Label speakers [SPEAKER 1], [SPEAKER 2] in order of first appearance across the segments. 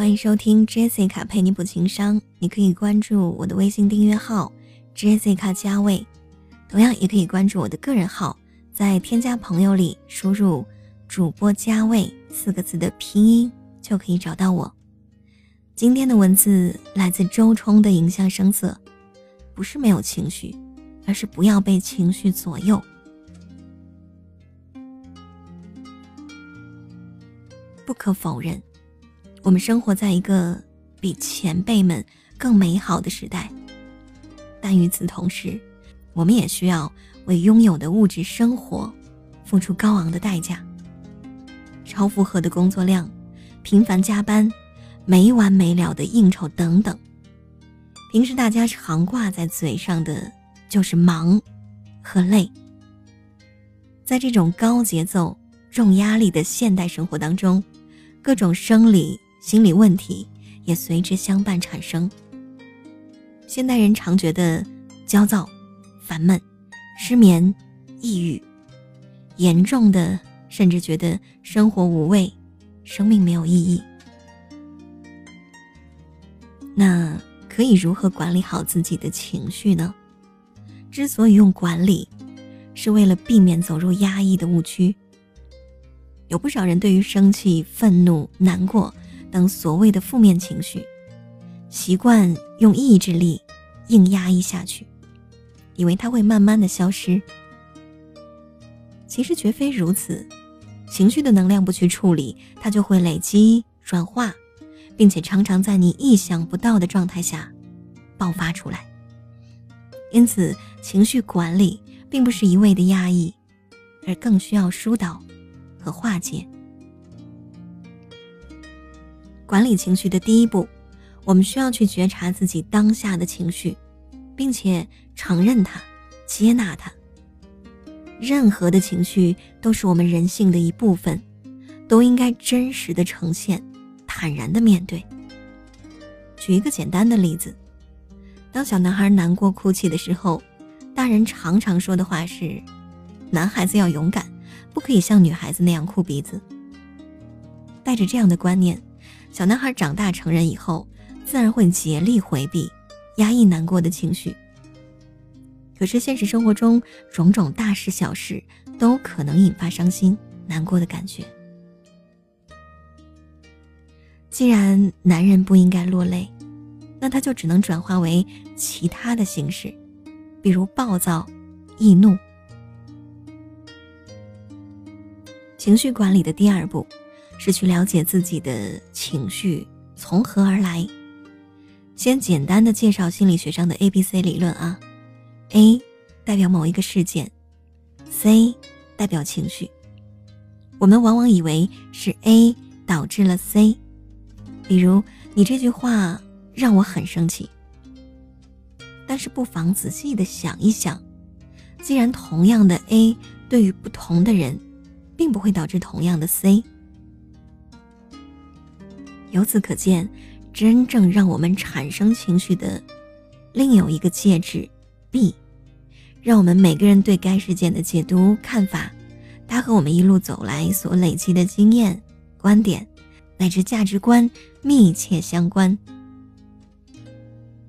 [SPEAKER 1] 欢迎收听 Jessica 陪你补情商。你可以关注我的微信订阅号 Jessica 加位，同样也可以关注我的个人号，在添加朋友里输入“主播加位”四个字的拼音就可以找到我。今天的文字来自周冲的《影像声色》，不是没有情绪，而是不要被情绪左右。不可否认，我们生活在一个比前辈们更美好的时代。但与此同时，我们也需要为拥有的物质生活付出高昂的代价。超负荷的工作量，频繁加班，没完没了的应酬等等。平时大家常挂在嘴上的就是忙和累。在这种高节奏、重压力的现代生活当中。各种生理、心理问题也随之相伴产生。现代人常觉得焦躁、烦闷、失眠、抑郁，严重的甚至觉得生活无味，生命没有意义。那可以如何管理好自己的情绪呢？之所以用管理，是为了避免走入压抑的误区。有不少人对于生气、愤怒、难过等所谓的负面情绪，习惯用意志力硬压抑下去，以为它会慢慢的消失。其实绝非如此，情绪的能量不去处理，它就会累积、转化，并且常常在你意想不到的状态下爆发出来。因此，情绪管理并不是一味的压抑，而更需要疏导。和化解。管理情绪的第一步，我们需要去觉察自己当下的情绪，并且承认它、接纳它。任何的情绪都是我们人性的一部分，都应该真实的呈现，坦然的面对。举一个简单的例子，当小男孩难过哭泣的时候，大人常常说的话是：“男孩子要勇敢。”不可以像女孩子那样哭鼻子。带着这样的观念，小男孩长大成人以后，自然会竭力回避、压抑难过的情绪。可是现实生活中，种种大事小事都可能引发伤心、难过的感觉。既然男人不应该落泪，那他就只能转化为其他的形式，比如暴躁、易怒。情绪管理的第二步，是去了解自己的情绪从何而来。先简单的介绍心理学上的 A B C 理论啊，A 代表某一个事件，C 代表情绪。我们往往以为是 A 导致了 C，比如你这句话让我很生气。但是不妨仔细的想一想，既然同样的 A 对于不同的人。并不会导致同样的 C。由此可见，真正让我们产生情绪的，另有一个介质 B，让我们每个人对该事件的解读看法，它和我们一路走来所累积的经验、观点乃至价值观密切相关。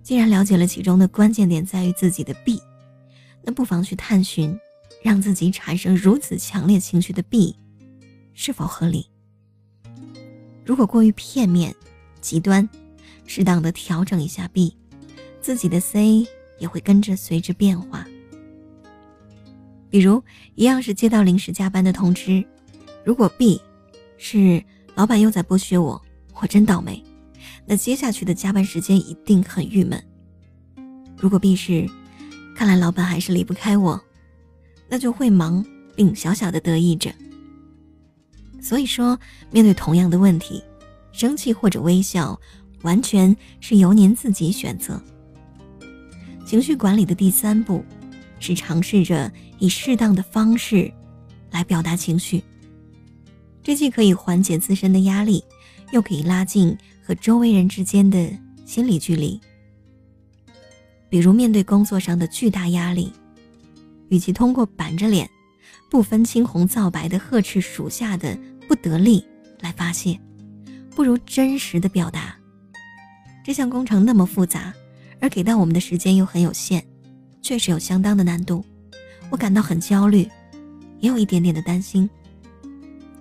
[SPEAKER 1] 既然了解了其中的关键点在于自己的 B，那不妨去探寻。让自己产生如此强烈情绪的 B，是否合理？如果过于片面、极端，适当的调整一下 B，自己的 C 也会跟着随之变化。比如，一样是接到临时加班的通知，如果 B 是老板又在剥削我，我真倒霉，那接下去的加班时间一定很郁闷。如果 B 是看来老板还是离不开我。那就会忙，并小小的得意着。所以说，面对同样的问题，生气或者微笑，完全是由您自己选择。情绪管理的第三步，是尝试着以适当的方式来表达情绪。这既可以缓解自身的压力，又可以拉近和周围人之间的心理距离。比如面对工作上的巨大压力。与其通过板着脸、不分青红皂白的呵斥属下的不得力来发泄，不如真实的表达。这项工程那么复杂，而给到我们的时间又很有限，确实有相当的难度。我感到很焦虑，也有一点点的担心。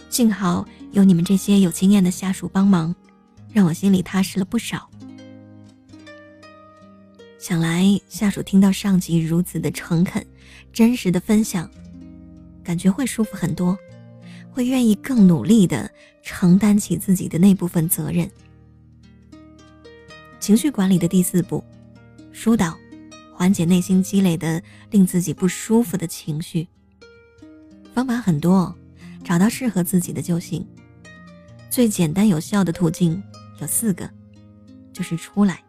[SPEAKER 1] 幸好有你们这些有经验的下属帮忙，让我心里踏实了不少。想来下属听到上级如此的诚恳、真实的分享，感觉会舒服很多，会愿意更努力的承担起自己的那部分责任。情绪管理的第四步，疏导，缓解内心积累的令自己不舒服的情绪。方法很多，找到适合自己的就行。最简单有效的途径有四个，就是出来。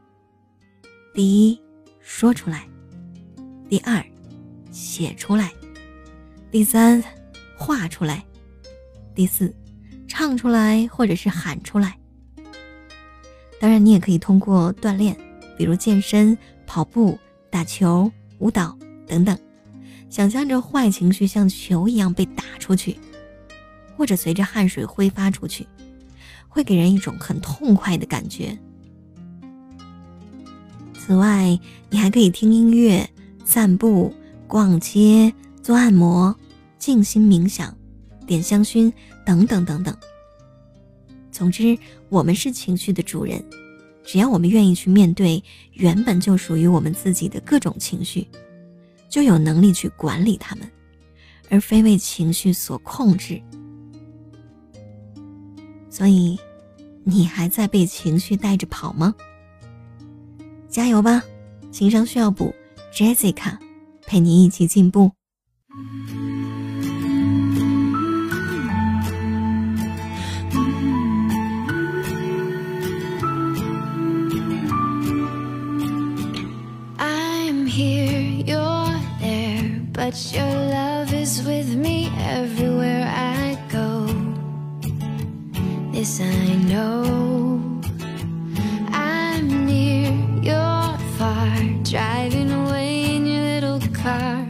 [SPEAKER 1] 第一，说出来；第二，写出来；第三，画出来；第四，唱出来或者是喊出来。当然，你也可以通过锻炼，比如健身、跑步、打球、舞蹈等等，想象着坏情绪像球一样被打出去，或者随着汗水挥发出去，会给人一种很痛快的感觉。此外，你还可以听音乐、散步、逛街、做按摩、静心冥想、点香薰等等等等。总之，我们是情绪的主人，只要我们愿意去面对原本就属于我们自己的各种情绪，就有能力去管理它们，而非为情绪所控制。所以，你还在被情绪带着跑吗？加油吧，情商需要补，Jessica 陪你一起进步。
[SPEAKER 2] But your love is with me everywhere I go. This I know. I'm near, you're far Driving away in your little car.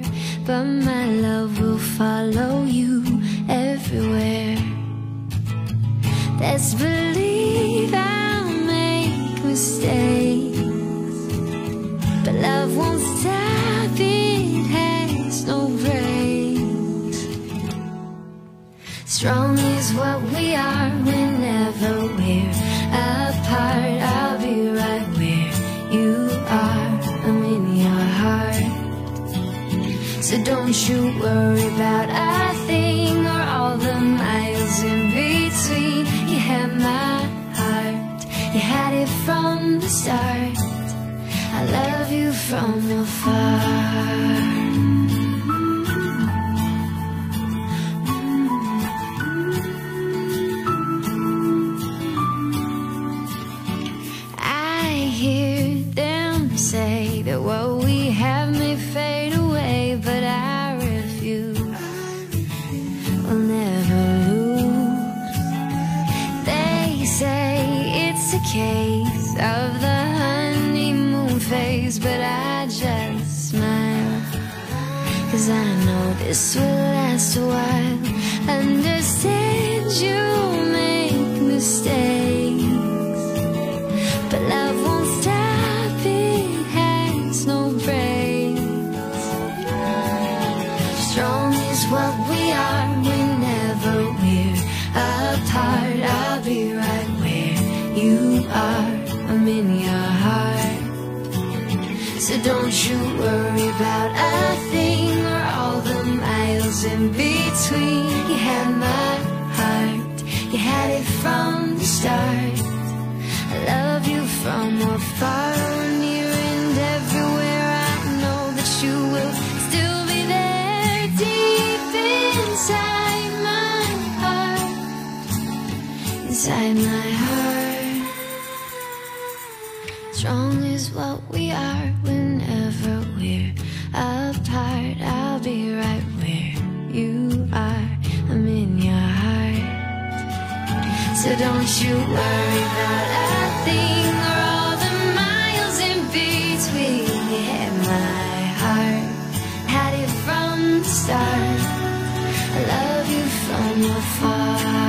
[SPEAKER 2] But my love will follow you everywhere. Let's believe I'll make mistakes. Strong is what we are whenever we're apart. I'll be right where you are. I'm in your heart. So don't you worry about a thing or all the miles in between. You had my heart, you had it from the start. I love you from afar. Of the honeymoon phase, but I just smile. Cause I know this will last a while. Understand you make mistakes, but love won't stop, it has no brakes. Strong is what we are whenever we're apart. I'll be right where you are, In your heart. So don't you worry about a thing or all the miles in between. You my Strong is what we are whenever we're apart. I'll be right where you are. I'm in your heart. So don't you worry about a thing or all the miles in between. You my heart, had it from the start. I love you from afar.